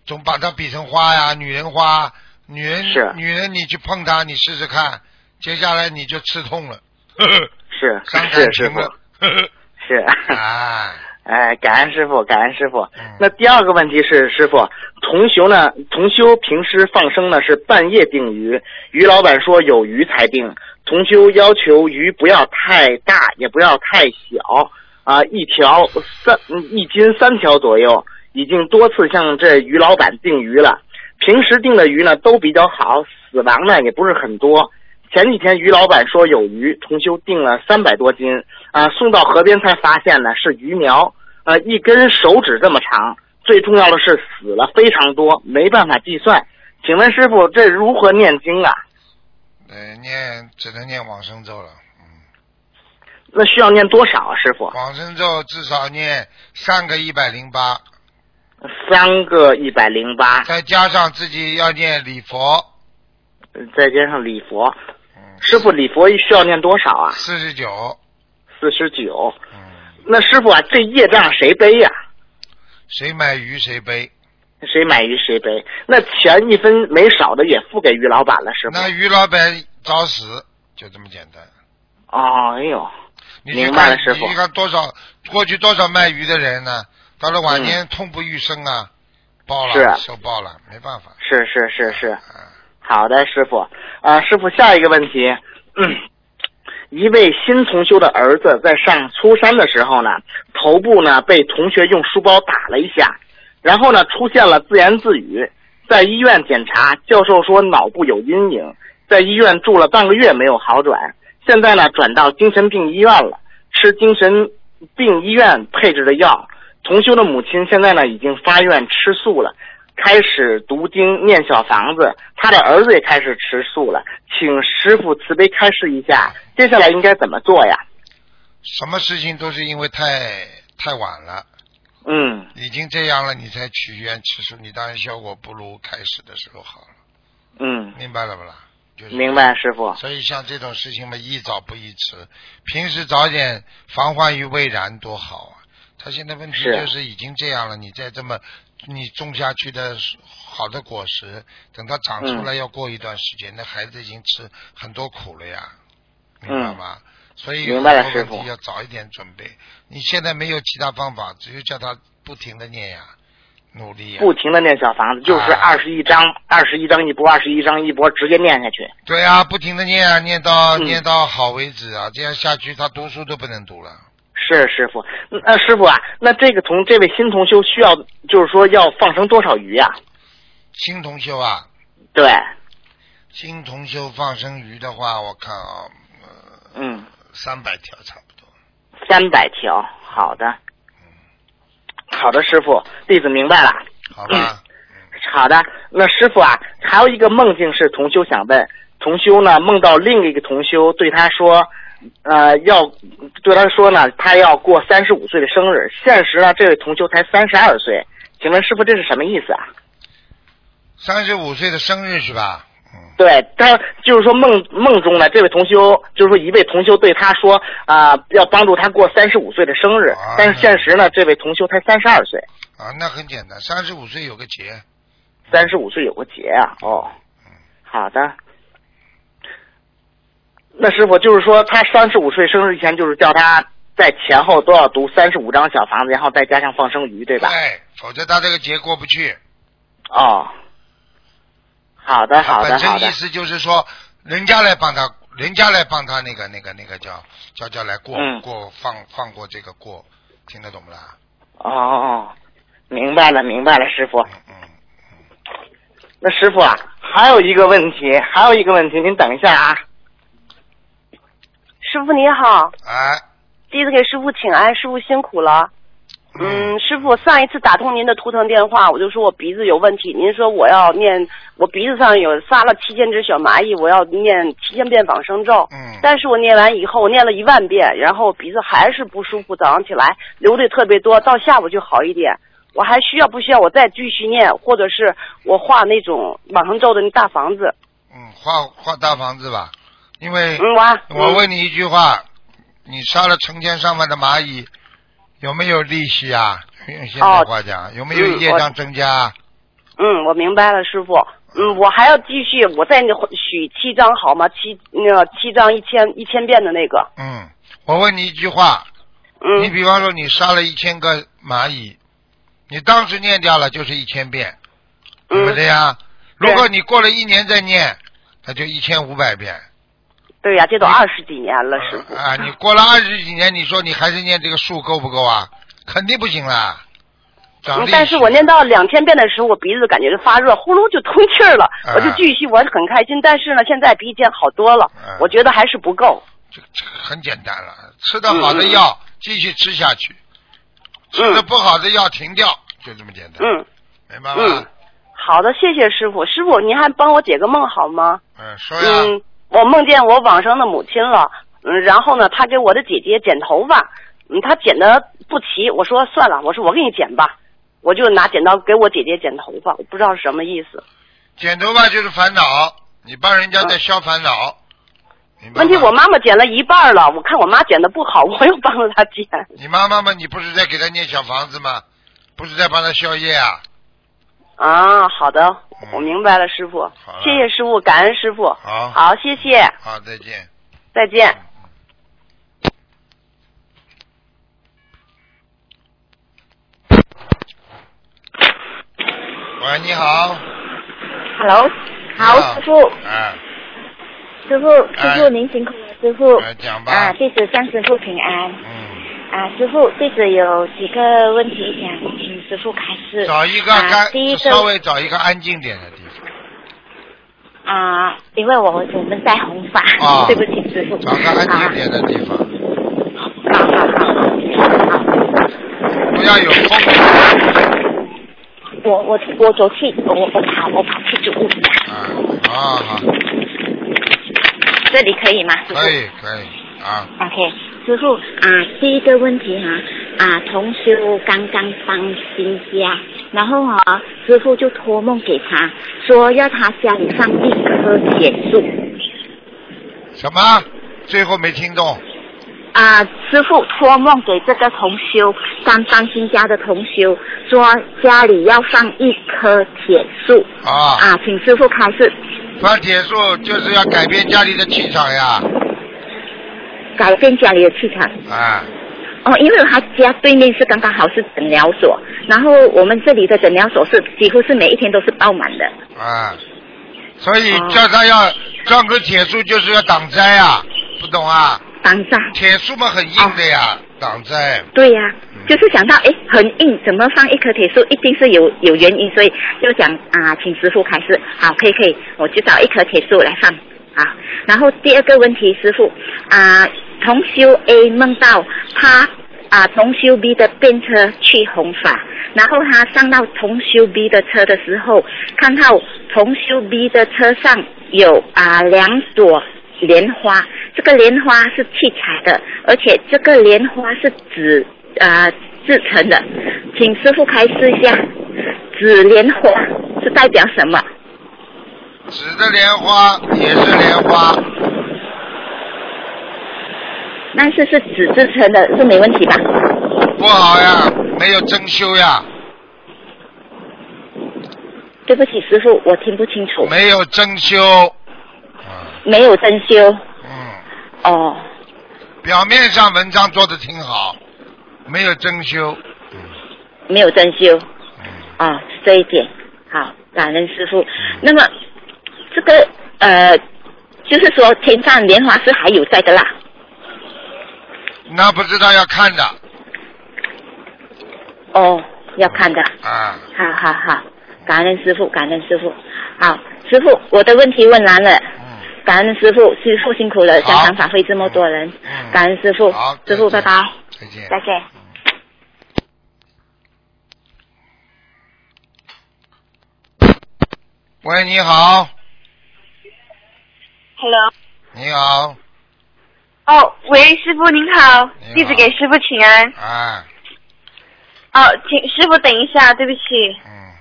S2: 总把它比成花呀？女人花，女人女人，你去碰它，你试试看，接下来你就刺痛了，呵 呵
S5: 是
S2: 伤感情了，呵呵
S5: 是。
S2: 啊，
S5: 哎，感恩师傅，感恩师傅
S2: 嗯。
S5: 那第二个问题是，师傅，同修呢？同修平时放生呢是半夜定鱼，鱼老板说有鱼才定。同修要求鱼不要太大，也不要太小，啊，一条三嗯一斤三条左右。已经多次向这鱼老板定鱼了，平时定的鱼呢都比较好，死亡呢也不是很多。前几天于老板说有鱼，同修订了三百多斤，啊、送到河边才发现呢是鱼苗，呃，一根手指这么长。最重要的是死了非常多，没办法计算。请问师傅，这如何念经啊？
S2: 呃，念只能念往生咒了，嗯，
S5: 那需要念多少啊，师傅？
S2: 往生咒至少念三个一百零八，
S5: 三个一百零八，
S2: 再加上自己要念礼佛，
S5: 再加上礼佛。
S2: 嗯，
S5: 师傅，礼佛需要念多少啊？
S2: 四十九，
S5: 四十九。
S2: 嗯，
S5: 那师傅啊，这业障谁背呀、
S2: 谁买鱼谁背。
S5: 谁买鱼谁背？那钱一分没少的也付给于老板了，师傅。
S2: 那于老板找死，就这么简单。
S5: 哦，哎呦，
S2: 你，
S5: 明白了师傅
S2: 你看多少过去多少卖鱼的人呢？到了晚年痛不欲生啊，爆了，受爆了，没办法。
S5: 是是是是，
S2: 啊
S5: 好的，师傅。啊，师傅，下一个问题，嗯，一位新同修的儿子在上初三的时候呢，头部呢被同学用书包打了一下，然后呢出现了自言自语，在医院检查，教授说脑部有阴影，在医院住了半个月没有好转，现在呢转到精神病医院了，吃精神病医院配置的药。同修的母亲现在呢已经发愿吃素了。开始读经念小房子，他的儿子也开始吃素了，请师傅慈悲开示一下，接下来应该怎么做呀？
S2: 什么事情都是因为太太晚了，
S5: 嗯，
S2: 已经这样了，你才许愿吃素，你当然效果不如开始的时候好了，
S5: 嗯，
S2: 明白了不啦？就是
S5: 明白，师傅。
S2: 所以像这种事情嘛，宜早不宜迟，平时早点防患于未然多好啊！他现在问题就是已经这样了，你再这么你种下去的好的果实，等它长出来要过一段时间，那孩子已经吃很多苦了呀，明白吗？所以
S5: 嗯明白了
S2: 很多问题要早一点准备。你现在没有其他方法，只有叫他不停的念呀，努力呀。
S5: 不停的念小房子，就是
S2: 啊
S5: 二十一章，二十一章一波，二十一章一波，直接念下去。
S2: 对啊，不停的念啊，念到、
S5: 嗯
S2: 念到好为止啊，这样下去他读书都不能读了。
S5: 是师傅，那、师傅啊，那这个同这位新同修需要，就是说要放生多少鱼呀、
S2: 新同修啊，
S5: 对，
S2: 新同修放生鱼的话，我看啊，呃，
S5: 嗯，
S2: 三百条差不多。
S5: 三百条，好的，好的，师傅，弟子明白了。
S2: 好吧，
S5: 好的，那师傅啊，还有一个梦境是同修想问，同修呢梦到另一个同修对他说，呃，要对他说呢，他要过三十五岁的生日，现实呢，这位同修才三十二岁，请问师傅这是什么意思啊？
S2: 三十五岁的生日是吧？嗯，
S5: 对他就是说梦梦中呢，这位同修就是说一位同修对他说啊、要帮助他过三十五岁的生日，
S2: 啊
S5: 但是现实呢，这位同修才三十二岁，
S2: 啊，那很简单，三十五岁有个节，
S5: 三十五岁有个节啊。哦，好的。那师傅就是说，他三十五岁生日前，就是叫他在前后都要读三十五张小房子，然后再加上放生鱼，对吧？
S2: 对，否则他这个节过不去。
S5: 哦，好的，好的，
S2: 本身
S5: 好的
S2: 意。思就是说，人家来帮他，人家来帮他那个那个那个叫叫叫来过、
S5: 嗯
S2: 过放放过这个过，听得懂不啦？
S5: 哦，明白了，明白了，师傅。
S2: 嗯嗯，
S5: 那师傅啊，还有一个问题，还有一个问题，您等一下啊。
S6: 师傅你好，
S2: 哎，
S6: 第一次给师傅请安，师傅辛苦了。嗯，师傅，上一次打通您的图腾电话，我就说我鼻子有问题，您说我要念，我鼻子上有撒了七千只小蚂蚁，我要念七千遍往生咒。
S2: 嗯，
S6: 但是我念完以后，我念了一万遍，然后鼻子还是不舒服，早上起来流的特别多，到下午就好一点。我还需要不需要我再继续念，或者是我画那种往生咒的那大房子？
S2: 嗯，画画大房子吧，因为
S6: 嗯，我
S2: 我问你一句话，你杀了成千上万的蚂蚁，有没有利息啊？用 现在话讲，有没有业障增加？
S6: 嗯，我明白了，师傅。嗯，我还要继续，我再那许七张好吗？七那个七张一千一千遍的那个。
S2: 嗯，我问你一句话，你
S6: 嗯
S2: 比方说你杀了一千个蚂蚁，你当时念掉了就是一千遍，对不
S6: 嗯，
S2: 对呀？
S6: 对
S2: 如果你过了一年再念，那就一千五百遍。
S6: 对呀，这都二十几年了，师傅。
S2: 啊，你过了二十几年，你说你还是念这个数够不够啊？肯定不行啦，长
S6: 嗯。但是我念到两千遍的时候，我鼻子感觉就发热，呼噜就通气儿了，
S2: 啊
S6: 我就继续，我很开心。但是呢，现在比以前好多了，
S2: 啊
S6: 我觉得还是不够。
S2: 这这很简单了，吃的好的药继续吃下去，吃的
S6: 嗯
S2: 不好的药停掉，就这么简单，
S6: 嗯
S2: 明白
S6: 嗯
S2: 吗？，
S6: 好的，谢谢师傅。师傅，您还帮我解个梦好吗？
S2: 嗯，说呀，
S6: 嗯，我梦见我往生的母亲了，嗯，然后呢，她给我的姐姐剪头发，嗯，她剪的不齐，我说算了，我说我给你剪吧，我就拿剪刀给我姐姐剪头发，我不知道是什么意思。
S2: 剪头发就是烦恼，你帮人家在消烦恼？
S6: 问题我妈妈剪了一半了，我看我妈剪的不好，我又帮着她剪。
S2: 你妈妈嘛，你不是在给她念小房子吗？不是在帮她消业啊？
S6: 啊，好的
S2: 嗯，
S6: 我明白了，师傅
S2: 好，
S6: 谢谢师傅，感恩师傅，
S2: 好，
S6: 好，谢谢，
S2: 好，再见。
S6: 再见。
S2: 喂，你好。
S7: Hello，好，
S2: 啊
S7: 师傅，
S2: 哎，
S7: 师傅，
S2: 哎
S7: 师傅您辛苦了，师傅。
S2: 来讲吧。
S7: 啊，弟子向师傅平安。
S2: 嗯，
S7: 啊，师傅，弟子有几个问题想请师傅开示。
S2: 找一个
S7: 啊，第一个
S2: 稍微找一个安静点的地方，
S7: 啊，因为我我们在弘法，
S2: 啊
S7: 对不起师傅。
S2: 找个安静点的地方，
S7: 啊，好好好好。
S2: 不要有风。
S7: 我我我走去，我我跑我跑去主屋，
S2: 啊，好好，
S7: 这里可以吗？
S2: 可以可以啊
S7: ，OK，师傅啊，第一个问题哈啊，同修刚刚搬新家，然后啊，师傅就托梦给他说要他家里放一棵铁树
S2: 什么？最后没听懂。
S7: 啊，师傅托梦给这个同修刚搬新家的同修说家里要放一棵铁树。
S2: 啊，
S7: 啊，请师傅开示。
S2: 放铁树就是要改变家里的气场呀，
S7: 改变家里的气场。
S2: 啊，
S7: 哦，因为他家对面是刚刚好是诊疗所，然后我们这里的诊疗所是几乎是每一天都是爆满的。
S2: 啊，所以
S7: 哦
S2: 叫他要装个铁树，就是要挡灾啊，不懂啊？
S7: 挡灾，
S2: 铁树嘛很硬的呀，挡灾。
S7: 对呀、
S2: 嗯
S7: 就是想到哎很硬，怎么放一棵铁树，一定是有有原因，所以就想啊，请师傅开始。好，可以可以，我就找一棵铁树来放。啊，然后第二个问题，师傅啊，同修 A 梦到他啊同修 B 的便车去弘法，然后他上到同修 B 的车的时候，看到同修 B 的车上有啊两朵莲花，这个莲花是七彩的，而且这个莲花是紫啊制成的，请师傅开示一下，紫莲花是代表什么？
S2: 纸的莲花也是莲花，
S7: 但是是纸制成的，是没问题吧？
S2: 不好呀，没有真修呀，
S7: 对不起，师傅，我听不清楚。
S2: 没有真修。
S7: 没有真修。
S2: 嗯。
S7: 哦。
S2: 表面上文章做的挺好，没有真修。
S7: 没有真修。啊、哦，这一点好，感恩师傅。那么这个呃，就是说天上莲花是还有在的啦。
S2: 那不知道要看的。
S7: 哦，要看的。
S2: 啊。
S7: 好好好，感恩师傅，感恩师傅。好，师傅，我的问题问完了。感恩师傅，师傅辛苦了，香港法会这么多人，感恩师傅，好师傅拜拜，
S2: 再见，
S7: 再见。
S2: 喂，你好。
S8: Hello。
S2: 你好。
S8: 哦，喂，师傅您好，弟子给师傅请安。
S2: 啊。
S8: 哦，请师傅等一下，对不起。
S2: 嗯。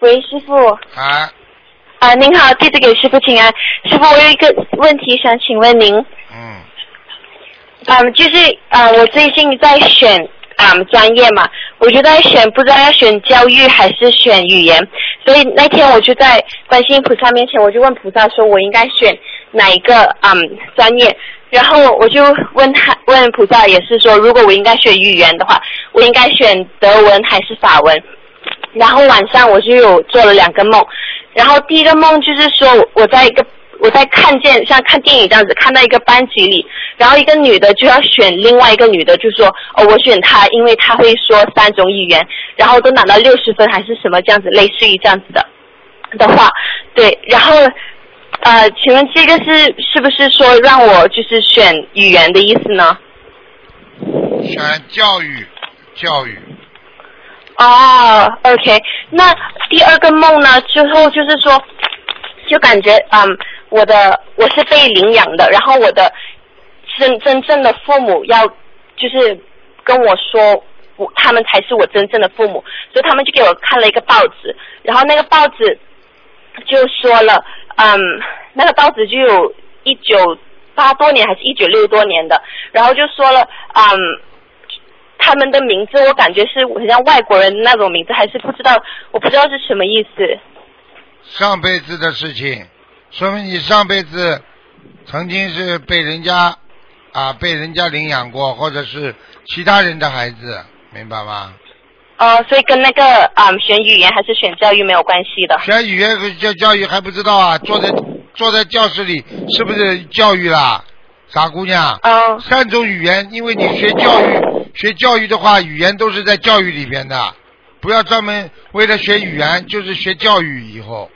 S8: 喂，师傅。
S2: 啊。
S8: 啊，您好，弟子给师傅请安。师傅，我有一个问题想请问您。
S2: 嗯。
S8: 嗯，就是啊、呃，我最近在选啊、嗯、专业嘛，我就在选，不知道要选教育还是选语言，所以那天我就在观世音菩萨面前，我就问菩萨说，我应该选哪一个嗯专业？然后我就问他问菩萨，也是说，如果我应该选语言的话，我应该选德文还是法文？然后晚上我就有做了两个梦，然后第一个梦就是说我在一个我在看见像看电影这样子，看到一个班级里，然后一个女的就要选另外一个女的，就说哦我选她，因为她会说三种语言，然后都拿到六十分还是什么这样子，类似于这样子的的话，对，然后呃，请问这个是是不是说让我就是选语言的意思呢？
S2: 选教育，教育。
S8: 哦、oh,，OK，那第二个梦呢？之后就是说，就感觉嗯，我的我是被领养的，然后我的真真正的父母要就是跟我说，我他们才是我真正的父母，所以他们就给我看了一个报纸，然后那个报纸就说了，嗯，那个报纸就有一九八多年还是一九六多年的，然后就说了，嗯。他们的名字我感觉是很像外国人那种名字，还是不知道，我不知道是什么意思。
S2: 上辈子的事情，说明你上辈子曾经是被人家啊被人家领养过，或者是其他人的孩子，明白吗？
S8: 哦，所以跟那个嗯选语言还是选教育没有关系的。
S2: 选语言和教教育还不知道啊？坐在坐在教室里是不是教育啦？傻姑娘。
S8: 嗯。
S2: 三种语言，因为你学教育。学教育的话，语言都是在教育里边的，不要专门为了学语言，就是学教育以后。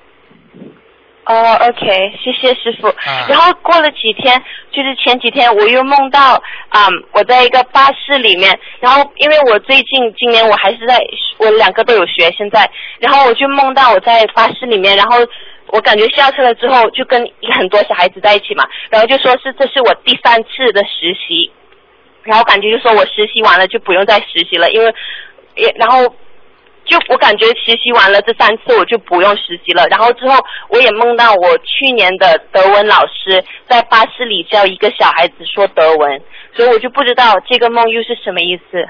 S8: 哦、oh,，OK，谢谢师傅。
S2: 啊、
S8: 然后过了几天，就是前几天我又梦到，嗯，我在一个巴士里面，然后因为我最近今年我还是在，我两个都有学现在，然后我就梦到我在巴士里面，然后我感觉下车了之后就跟很多小孩子在一起嘛，然后就说是这是我第三次的实习。然后感觉就说我实习完了就不用再实习了，因为也然后就我感觉实习完了这三次我就不用实习了。然后之后我也梦到我去年的德文老师在巴士里教一个小孩子说德文，所以我就不知道这个梦又是什么意思。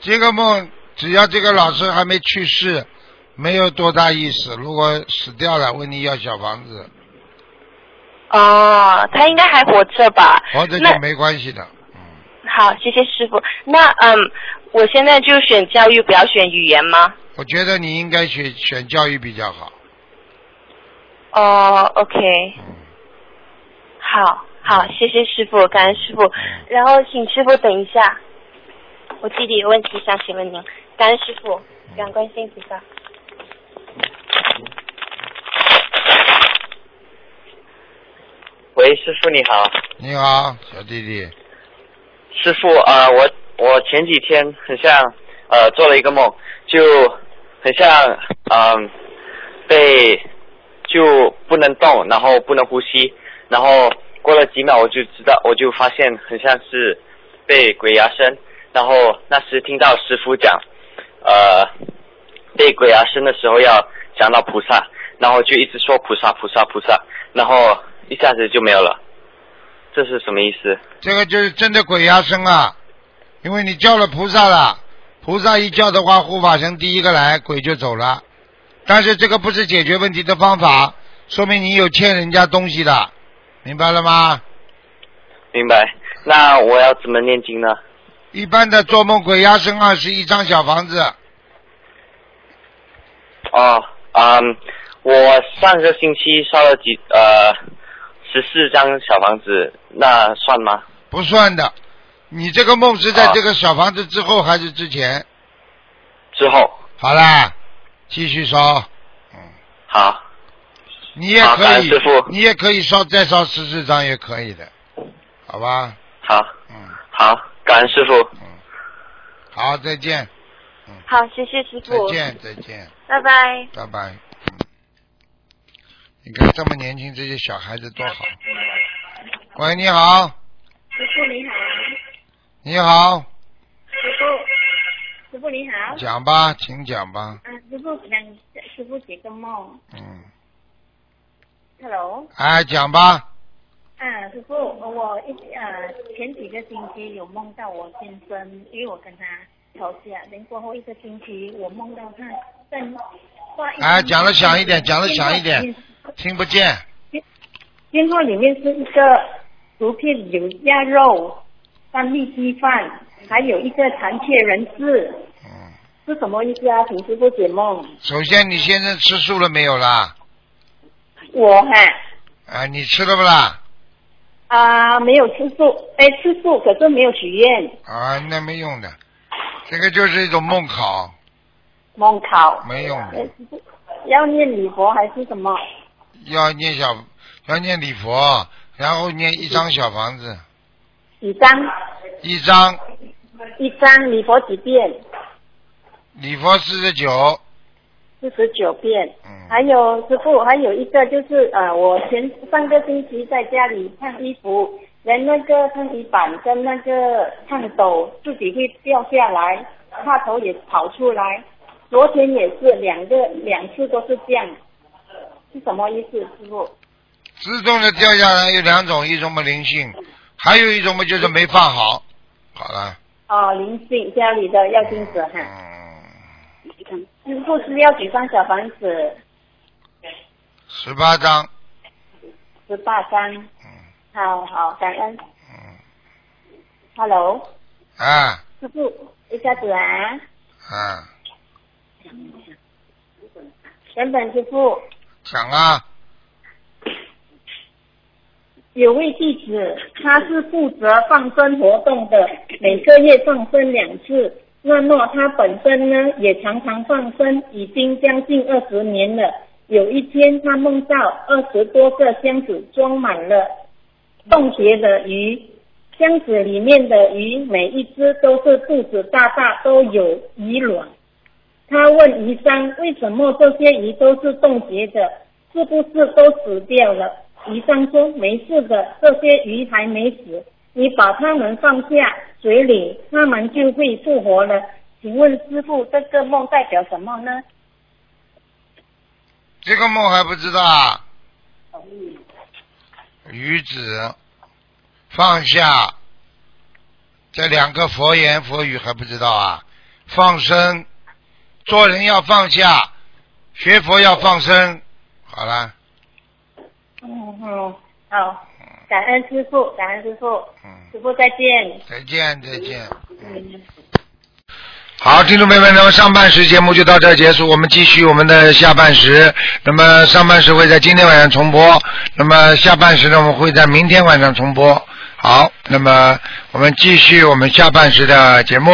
S2: 这个梦只要这个老师还没去世，没有多大意思。如果死掉了，问你要小房子。
S8: 哦，他应该还活着吧？
S2: 活着就没关系的。
S8: 好，谢谢师傅。那嗯，我现在就选教育，不要选语言吗？
S2: 我觉得你应该选选教育比较好。
S8: 哦，OK。
S2: 嗯。
S8: 好，好，谢谢师傅，感恩师傅。然后请师傅等一下，我弟弟有问题想请问您，感恩师傅，感恩观世音菩萨。
S9: 喂，师傅你好。
S2: 你好，小弟弟。
S9: 师傅啊、呃，我我前几天很像呃做了一个梦，就很像嗯、被就不能动，然后不能呼吸，然后过了几秒我就知道，我就发现很像是被鬼压身，然后那时听到师傅讲呃被鬼压身的时候要讲到菩萨，然后就一直说菩萨菩萨菩萨，然后一下子就没有了，这是什么意思？
S2: 这个就是真的鬼压身啊，因为你叫了菩萨了，菩萨一叫的话，护法神第一个来，鬼就走了。但是这个不是解决问题的方法，说明你有欠人家东西的，明白了吗？
S9: 明白。那我要怎么念经呢？
S2: 一般的做梦鬼压身二十一张小房子，
S9: 哦，嗯，我上个星期烧了几呃十四张小房子，那算吗？
S2: 不算的。你这个梦是在这个小房子之后还是之前？
S9: 之后。
S2: 好啦，继续烧。
S9: 嗯好。
S2: 你也可以你也可以烧再烧十四张也可以的，好吧？
S9: 好。
S2: 嗯。
S9: 好，感恩师傅。
S2: 嗯好，再见，嗯
S8: 好，谢谢师傅。
S2: 再见，再见，
S8: 拜拜。
S2: 拜拜。嗯你看这么年轻，这些小孩子多好。喂，你好，
S10: 你好，师傅，师傅你好。
S2: 讲吧，请讲吧。
S10: 啊，师傅想师傅解个梦。
S2: 嗯
S10: ，Hello。
S2: 哎，讲吧。
S10: 嗯，师傅，我一呃前几个星期有梦到我先生，因为我跟他吵架，然过后一个星期我梦到他在画
S2: 哎，讲的响一点，讲的响一点，听不见。
S10: 电话里面是一个图片，有鸭肉、三粒鸡饭，还有一个残缺人质。
S2: 嗯。
S10: 是什么意思啊？请师傅解梦。
S2: 首先，你现在吃素了没有啦？
S10: 我哈
S2: 啊，你吃了不啦？
S10: 啊、没有吃素，哎，吃素可是没有许愿，
S2: 啊，那没用的，这个就是一种梦考，
S10: 梦考。
S2: 没用的。
S10: 要念礼佛还是什么？
S2: 要念小，要念礼佛，然后念一张小房子，
S10: 几张？
S2: 一张
S10: 一张礼佛几遍？
S2: 礼佛四十九，
S10: 四十九遍。
S2: 嗯
S10: 还有师傅，还有一个就是呃，我前上个星期在家里烫衣服，连那个烫衣板跟那个烫斗自己会掉下来，插头也跑出来。昨天也是两个两次都是这样，是什么意思，师傅？
S2: 自动的掉下来有两种，一种嘛灵性，还有一种嘛就是没放好。好了，
S10: 哦，灵性家里的要金子哈。
S2: 嗯。
S10: 师傅是要几张小房子？
S2: 十八张，
S10: 十八张。嗯好好，感恩。Hello，
S2: 啊
S10: 师傅，一下子啊，
S2: 啊，
S10: 原本师傅
S2: 讲啊，
S10: 有位弟子，他是负责放生活动的，每个月放生两次。那么他本身呢，也常常放生，已经将近二十年了。有一天，他梦到二十多个箱子装满了冻结的鱼，箱子里面的鱼每一只都是肚子大大，都有鱼卵。他问鱼商为什么这些鱼都是冻结的，是不是都死掉了？鱼商说没事的，这些鱼还没死，你把它们放下水里，它们就会复活了。请问师傅，这个梦代表什么呢？
S2: 这个梦还不知道啊。鱼子放下，这两个佛言佛语还不知道啊？放生，做人要放下，学佛要放生。好了，
S10: 嗯嗯，好，感恩师傅，感恩师傅，师傅再见。
S2: 再见再见。嗯好，听众朋友们，那么上半时节目就到这儿结束，我们继续我们的下半时。那么上半时会在今天晚上重播，那么下半时呢，我们会在明天晚上重播。好，那么我们继续我们下半时的节目。